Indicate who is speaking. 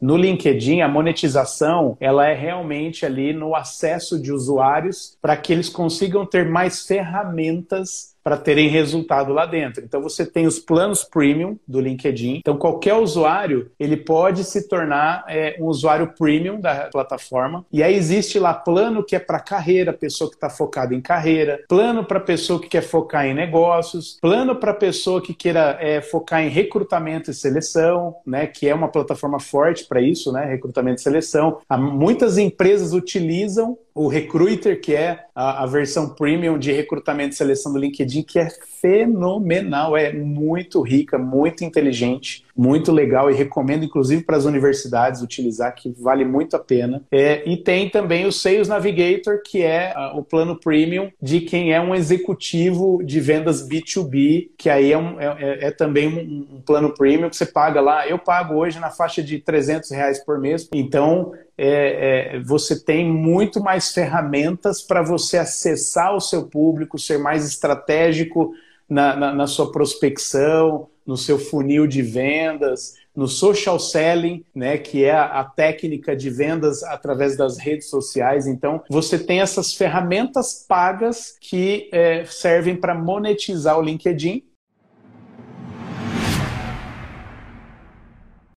Speaker 1: No LinkedIn, a monetização ela é realmente ali no acesso de usuários para que eles consigam ter mais ferramentas para terem resultado lá dentro. Então você tem os planos premium do LinkedIn. Então qualquer usuário ele pode se tornar é, um usuário premium da plataforma. E aí existe lá plano que é para carreira, pessoa que está focada em carreira, plano para pessoa que quer focar em negócios, plano para pessoa que queira é, focar em recrutamento e seleção, né? Que é uma plataforma forte para isso, né? Recrutamento e seleção. Há, muitas empresas utilizam o Recruiter, que é a, a, versão premium de recrutamento e seleção do LinkedIn, que é fenomenal, é muito rica, muito inteligente, muito legal e recomendo inclusive para as universidades utilizar, que vale muito a pena. É, e tem também o Sales Navigator, que é a, o plano premium de quem é um executivo de vendas B2B, que aí é, um, é, é, é também um, um, plano premium que você paga lá. Eu pago hoje na faixa de 300 reais por mês, então é, é, você tem muito mais ferramentas para você acessar o seu público, ser mais estratégico na, na, na sua prospecção, no seu funil de vendas, no social selling, né, que é a, a, técnica de vendas através das redes sociais. Então, você tem essas ferramentas pagas que é, servem para monetizar o LinkedIn